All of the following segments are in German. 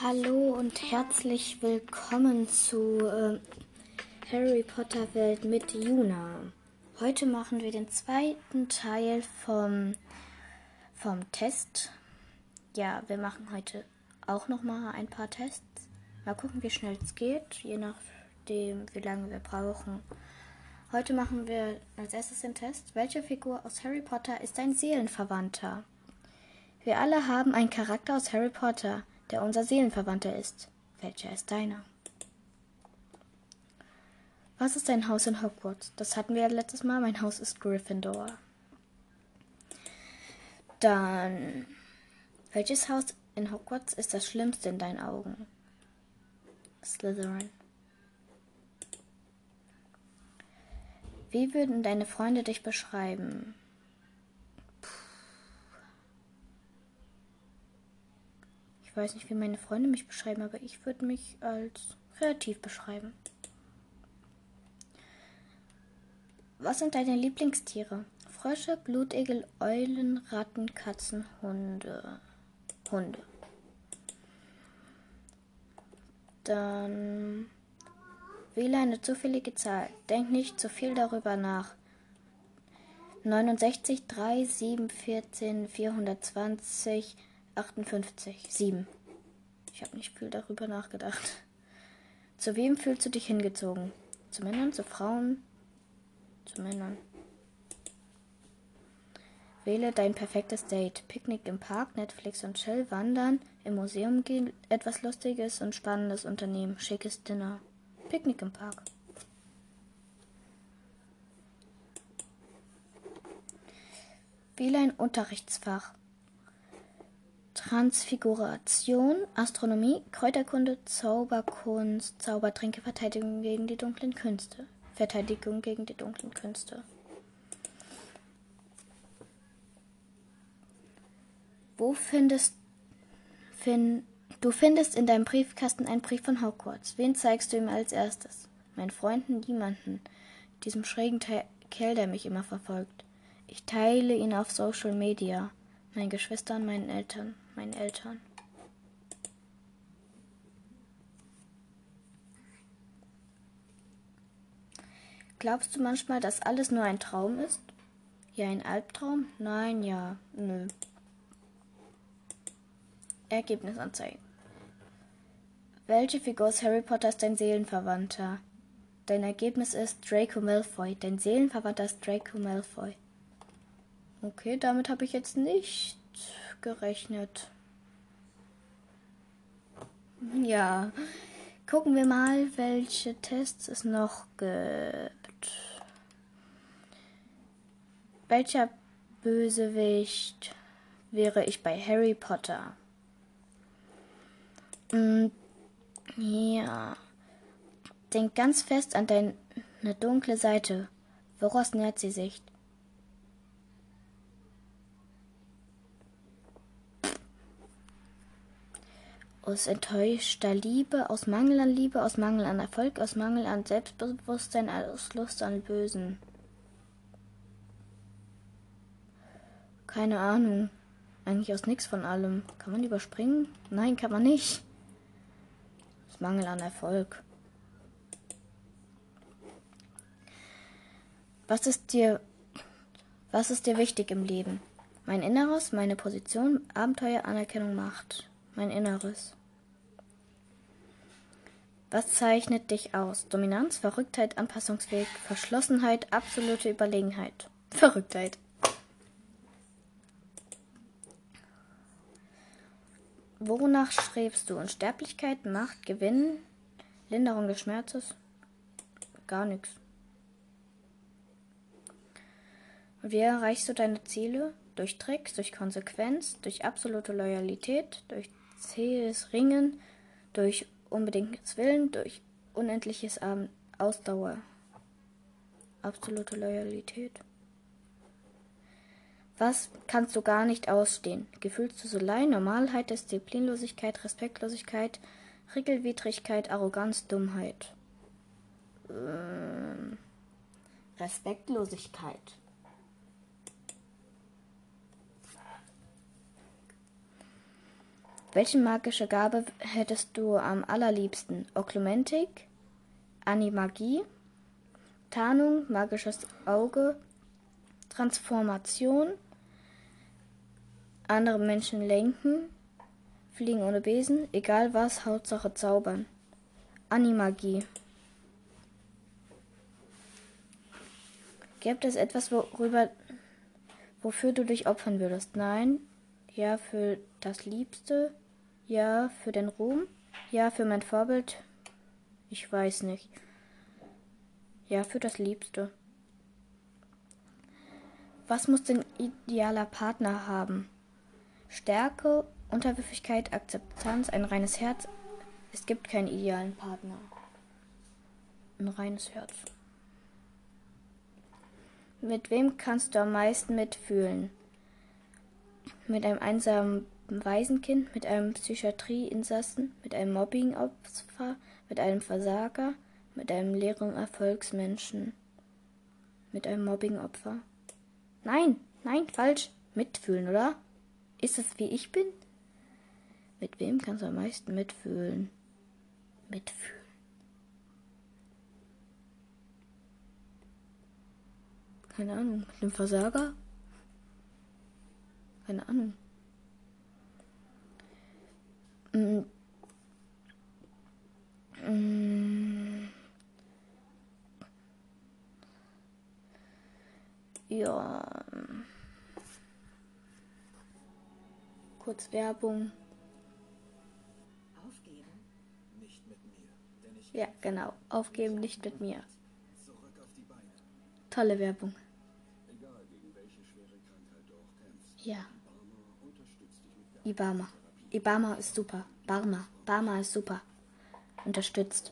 Hallo und herzlich willkommen zu äh, Harry Potter Welt mit Juna. Heute machen wir den zweiten Teil vom, vom Test. Ja, wir machen heute auch noch mal ein paar Tests. Mal gucken, wie schnell es geht, je nachdem, wie lange wir brauchen. Heute machen wir als erstes den Test. Welche Figur aus Harry Potter ist ein Seelenverwandter? Wir alle haben einen Charakter aus Harry Potter der unser Seelenverwandter ist. Welcher ist deiner? Was ist dein Haus in Hogwarts? Das hatten wir ja letztes Mal. Mein Haus ist Gryffindor. Dann, welches Haus in Hogwarts ist das Schlimmste in deinen Augen? Slytherin. Wie würden deine Freunde dich beschreiben? Weiß nicht, wie meine Freunde mich beschreiben, aber ich würde mich als kreativ beschreiben. Was sind deine Lieblingstiere? Frösche, Blutegel, Eulen, Ratten, Katzen, Hunde. Hunde. Dann wähle eine zufällige Zahl. Denk nicht zu viel darüber nach. 69, 3, 7, 14, 420, 58. 7. Ich habe nicht viel darüber nachgedacht. Zu wem fühlst du dich hingezogen? Zu Männern, zu Frauen? Zu Männern. Wähle dein perfektes Date. Picknick im Park, Netflix und Chill, Wandern, im Museum gehen, etwas Lustiges und Spannendes unternehmen, schickes Dinner. Picknick im Park. Wähle ein Unterrichtsfach. Transfiguration, Astronomie, Kräuterkunde, Zauberkunst, Zaubertränke, Verteidigung gegen die dunklen Künste. Verteidigung gegen die dunklen Künste. Wo findest fin, du findest in deinem Briefkasten einen Brief von Hogwarts. Wen zeigst du ihm als erstes? Meinen Freunden niemanden. Diesem schrägen Kerl, der mich immer verfolgt. Ich teile ihn auf Social Media. Meinen Geschwistern, meinen Eltern meinen Eltern. Glaubst du manchmal, dass alles nur ein Traum ist? Ja, ein Albtraum? Nein, ja, nö. Ergebnisanzeigen. Welche Figur aus Harry Potter ist dein Seelenverwandter? Dein Ergebnis ist Draco Malfoy. Dein Seelenverwandter ist Draco Malfoy. Okay, damit habe ich jetzt nicht gerechnet. Ja, gucken wir mal, welche Tests es noch gibt. Welcher Bösewicht wäre ich bei Harry Potter? Hm, ja. Denk ganz fest an deine dunkle Seite. Woraus nährt sie sich? Aus enttäuschter Liebe, aus Mangel an Liebe, aus Mangel an Erfolg, aus Mangel an Selbstbewusstsein, aus Lust an Bösen. Keine Ahnung. Eigentlich aus nichts von allem. Kann man überspringen? Nein, kann man nicht. Aus Mangel an Erfolg. Was ist dir, was ist dir wichtig im Leben? Mein Inneres, meine Position, Abenteuer, Anerkennung, Macht. Mein Inneres. Was zeichnet dich aus? Dominanz, Verrücktheit, Anpassungsweg, Verschlossenheit, absolute Überlegenheit. Verrücktheit. Wonach strebst du? Unsterblichkeit, Macht, Gewinn, Linderung des Schmerzes? Gar nichts. Wie erreichst du deine Ziele? Durch Tricks, durch Konsequenz, durch absolute Loyalität, durch zähes Ringen, durch unbedingtes Willen, durch unendliches Ausdauer, absolute Loyalität. Was kannst du gar nicht ausstehen? Gefühlsduselei, Normalheit, Disziplinlosigkeit, Respektlosigkeit, Regelwidrigkeit, Arroganz, Dummheit. Ähm, Respektlosigkeit. Welche magische Gabe hättest du am allerliebsten? Oklumentik, Animagie, Tarnung, magisches Auge, Transformation, andere Menschen lenken, fliegen ohne Besen, egal was, Hauptsache zaubern. Animagie. Gibt es etwas, worüber, wofür du dich opfern würdest? Nein. Ja, für das Liebste. Ja, für den Ruhm. Ja, für mein Vorbild. Ich weiß nicht. Ja, für das Liebste. Was muss denn idealer Partner haben? Stärke, Unterwürfigkeit, Akzeptanz, ein reines Herz. Es gibt keinen idealen Partner. Ein reines Herz. Mit wem kannst du am meisten mitfühlen? Mit einem einsamen Waisenkind, mit einem Psychiatrieinsassen, mit einem Mobbingopfer, mit einem Versager, mit einem leeren Erfolgsmenschen, mit einem Mobbingopfer. Nein, nein, falsch. Mitfühlen, oder? Ist es wie ich bin? Mit wem kannst du am meisten mitfühlen? Mitfühlen. Keine Ahnung. Mit einem Versager? Keine Ahnung. Mm. Mm. Ja. Kurz Werbung. Aufgeben? Nicht mit mir, denn ich Ja, genau. Aufgeben nicht mit mir. zurück auf die Beine. Tolle Werbung. Egal gegen welche schwere Krankheit du auch kämpfst. Ja. Barmer unterstützt dich mit Ibama. Ibama ist super. Barma. Barma ist super. Unterstützt.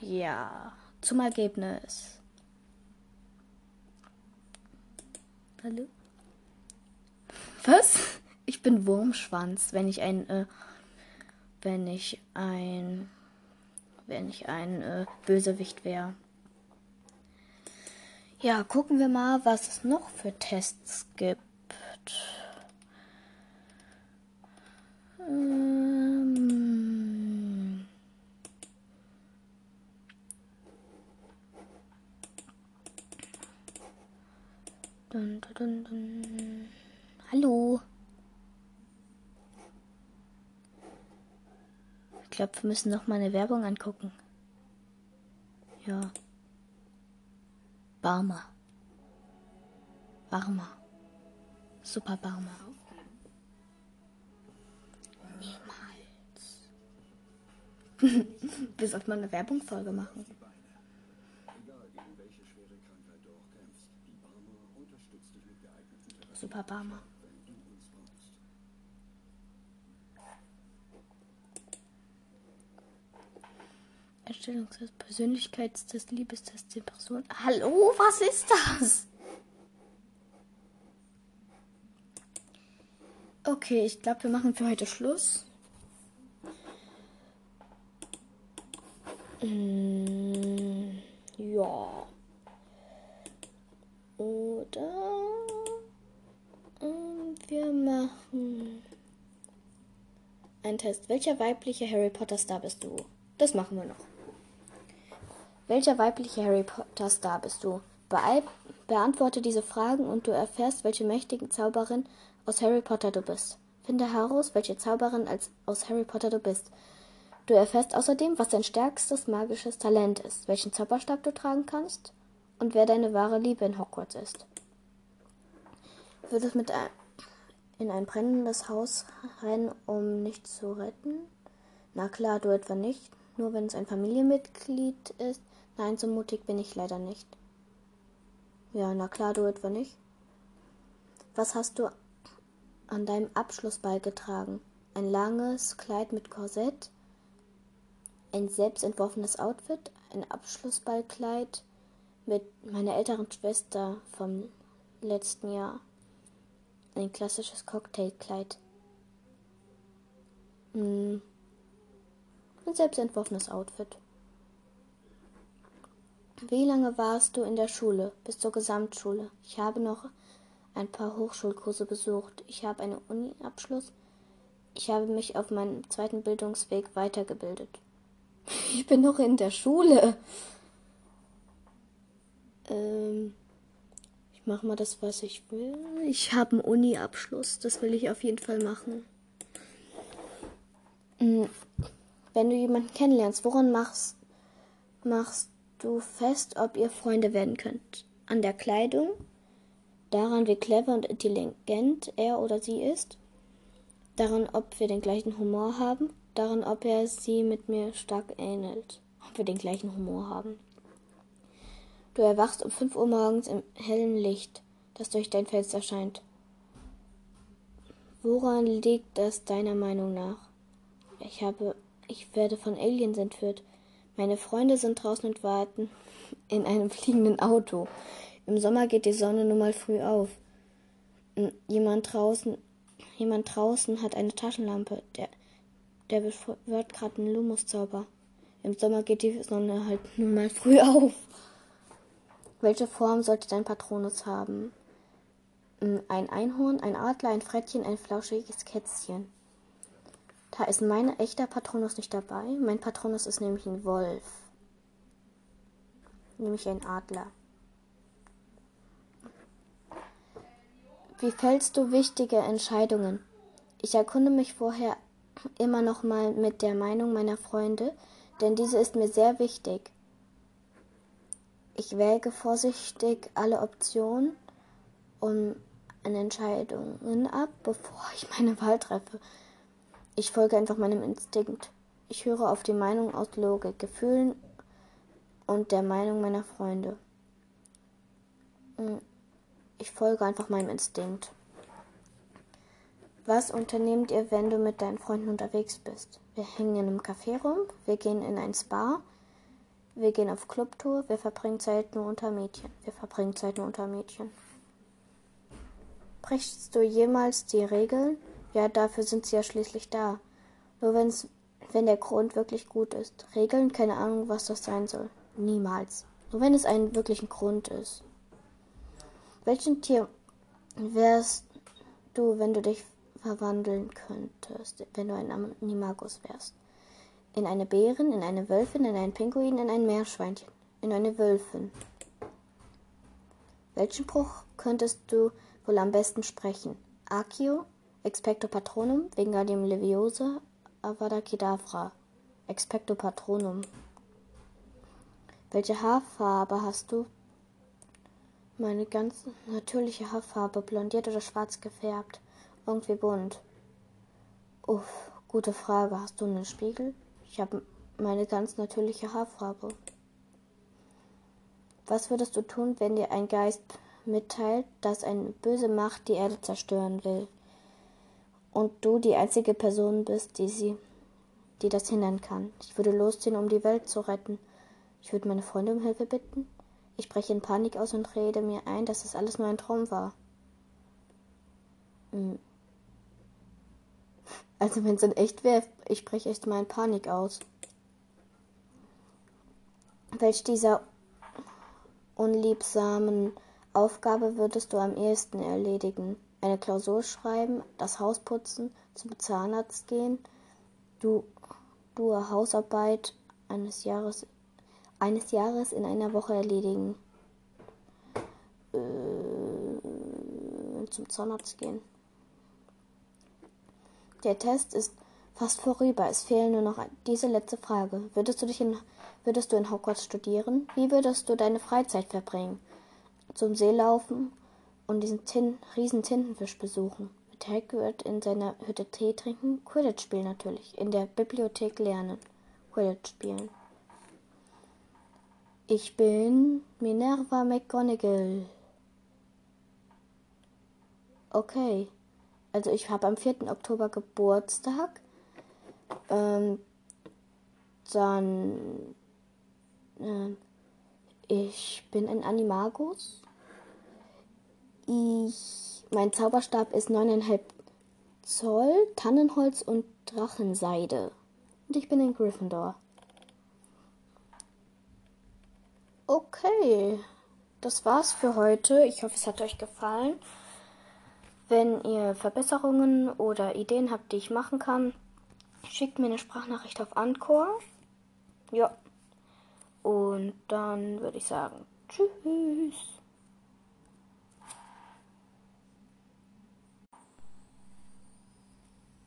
Ja. Zum Ergebnis. Hallo? Was? Ich bin Wurmschwanz, wenn ich ein, äh, wenn ich ein, wenn ich ein äh, Bösewicht wäre. Ja, gucken wir mal, was es noch für Tests gibt. Ähm. Dun, dun, dun. Hallo. Ich glaube, wir müssen noch mal eine Werbung angucken. Ja. Barmer. Barmer. Super Barmer. Niemals. Bis auf mal eine Werbungsfolge machen. Egal gegen welche schwere Krankheit du auch kämpfst. Die Barmer unterstützt dich mit geeigneten Therapien, Super Barmer. Erstellungstest, Persönlichkeitstest, Liebestest, Depression. Hallo, was ist das? Okay, ich glaube, wir machen für heute Schluss. Mm, ja. Oder ähm, wir machen einen Test. Welcher weibliche Harry Potter Star bist du? Das machen wir noch. Welcher weibliche Harry Potter Star bist du? Beeil beantworte diese Fragen und du erfährst, welche mächtige Zauberin aus Harry Potter du bist. Finde heraus, welche Zauberin als, aus Harry Potter du bist. Du erfährst außerdem, was dein stärkstes magisches Talent ist, welchen Zauberstab du tragen kannst und wer deine wahre Liebe in Hogwarts ist. Würdest mit ein, in ein brennendes Haus rennen, um nichts zu retten? Na klar, du etwa nicht. Nur wenn es ein Familienmitglied ist. Nein, so mutig bin ich leider nicht. Ja, na klar, du etwa nicht. Was hast du an deinem Abschluss beigetragen? Ein langes Kleid mit Korsett? Ein selbstentworfenes Outfit? Ein Abschlussballkleid mit meiner älteren Schwester vom letzten Jahr? Ein klassisches Cocktailkleid? Hm. Ein selbstentworfenes Outfit. Wie lange warst du in der Schule? Bis zur Gesamtschule. Ich habe noch ein paar Hochschulkurse besucht. Ich habe einen Uni-Abschluss. Ich habe mich auf meinem zweiten Bildungsweg weitergebildet. Ich bin noch in der Schule. Ähm, ich mache mal das, was ich will. Ich habe einen Uni-Abschluss. Das will ich auf jeden Fall machen. Hm, wenn du jemanden kennenlernst, woran machst, machst du fest, ob ihr Freunde werden könnt? An der Kleidung? Daran, wie clever und intelligent er oder sie ist? Daran, ob wir den gleichen Humor haben? Daran, ob er sie mit mir stark ähnelt? Ob wir den gleichen Humor haben? Du erwachst um 5 Uhr morgens im hellen Licht, das durch dein Fenster scheint. Woran liegt das deiner Meinung nach? Ich habe ich werde von Aliens entführt. Meine Freunde sind draußen und warten in einem fliegenden Auto. Im Sommer geht die Sonne nun mal früh auf. Jemand draußen, jemand draußen hat eine Taschenlampe. Der, der wird gerade einen Lumos-Zauber. Im Sommer geht die Sonne halt nun mal früh auf. Welche Form sollte dein Patronus haben? Ein Einhorn, ein Adler, ein Frettchen, ein flauschiges Kätzchen. Da ist mein echter Patronus nicht dabei. Mein Patronus ist nämlich ein Wolf. Nämlich ein Adler. Wie fällst du wichtige Entscheidungen? Ich erkunde mich vorher immer noch mal mit der Meinung meiner Freunde, denn diese ist mir sehr wichtig. Ich wäge vorsichtig alle Optionen um Entscheidungen ab, bevor ich meine Wahl treffe. Ich folge einfach meinem Instinkt. Ich höre auf die Meinung aus Logik, Gefühlen und der Meinung meiner Freunde. Hm, ich folge einfach meinem Instinkt. Was unternehmt ihr, wenn du mit deinen Freunden unterwegs bist? Wir hängen in einem Café rum, wir gehen in ein Spa, wir gehen auf Clubtour, wir verbringen Zeit nur unter Mädchen. Wir verbringen Zeit nur unter Mädchen. Brichst du jemals die Regeln? Ja, dafür sind sie ja schließlich da. Nur wenn's, wenn der Grund wirklich gut ist. Regeln, keine Ahnung, was das sein soll. Niemals. Nur wenn es einen wirklichen Grund ist. Welchen Tier wärst du, wenn du dich verwandeln könntest, wenn du ein Animagus wärst? In eine Bärin, in eine Wölfin, in einen Pinguin, in ein Meerschweinchen, in eine Wölfin. Welchen Spruch könntest du wohl am besten sprechen? Akio, Expecto Patronum, Wingardium Leviosa, Avada Kedavra. Expecto Patronum. Welche Haarfarbe hast du? Meine ganz natürliche Haarfarbe, blondiert oder schwarz gefärbt. Irgendwie bunt. Uff, gute Frage. Hast du einen Spiegel? Ich habe meine ganz natürliche Haarfarbe. Was würdest du tun, wenn dir ein Geist mitteilt, dass eine böse Macht die Erde zerstören will? und du die einzige Person bist, die sie, die das hindern kann. Ich würde losziehen, um die Welt zu retten. Ich würde meine Freunde um Hilfe bitten. Ich breche in Panik aus und rede mir ein, dass es alles nur ein Traum war. Hm. Also wenn es in echt wäre, ich breche echt mal in Panik aus. Welch dieser unliebsamen Aufgabe würdest du am ehesten erledigen? eine Klausur schreiben, das Haus putzen, zum Zahnarzt gehen, du, du Hausarbeit eines Jahres, eines Jahres in einer Woche erledigen. Äh, zum Zahnarzt gehen. Der Test ist fast vorüber. Es fehlen nur noch diese letzte Frage. Würdest du dich in, würdest du in Hogwarts studieren? Wie würdest du deine Freizeit verbringen? Zum See laufen, und diesen Tin riesen Tintenfisch besuchen, mit Hagrid in seiner Hütte Tee trinken, Quidditch spielen natürlich, in der Bibliothek lernen, Quidditch spielen. Ich bin Minerva McGonagall. Okay. Also ich habe am 4. Oktober Geburtstag. Ähm, dann äh, ich bin ein Animagus. Ich, mein Zauberstab ist 9,5 Zoll, Tannenholz und Drachenseide. Und ich bin in Gryffindor. Okay, das war's für heute. Ich hoffe, es hat euch gefallen. Wenn ihr Verbesserungen oder Ideen habt, die ich machen kann, schickt mir eine Sprachnachricht auf Anchor. Ja. Und dann würde ich sagen, tschüss.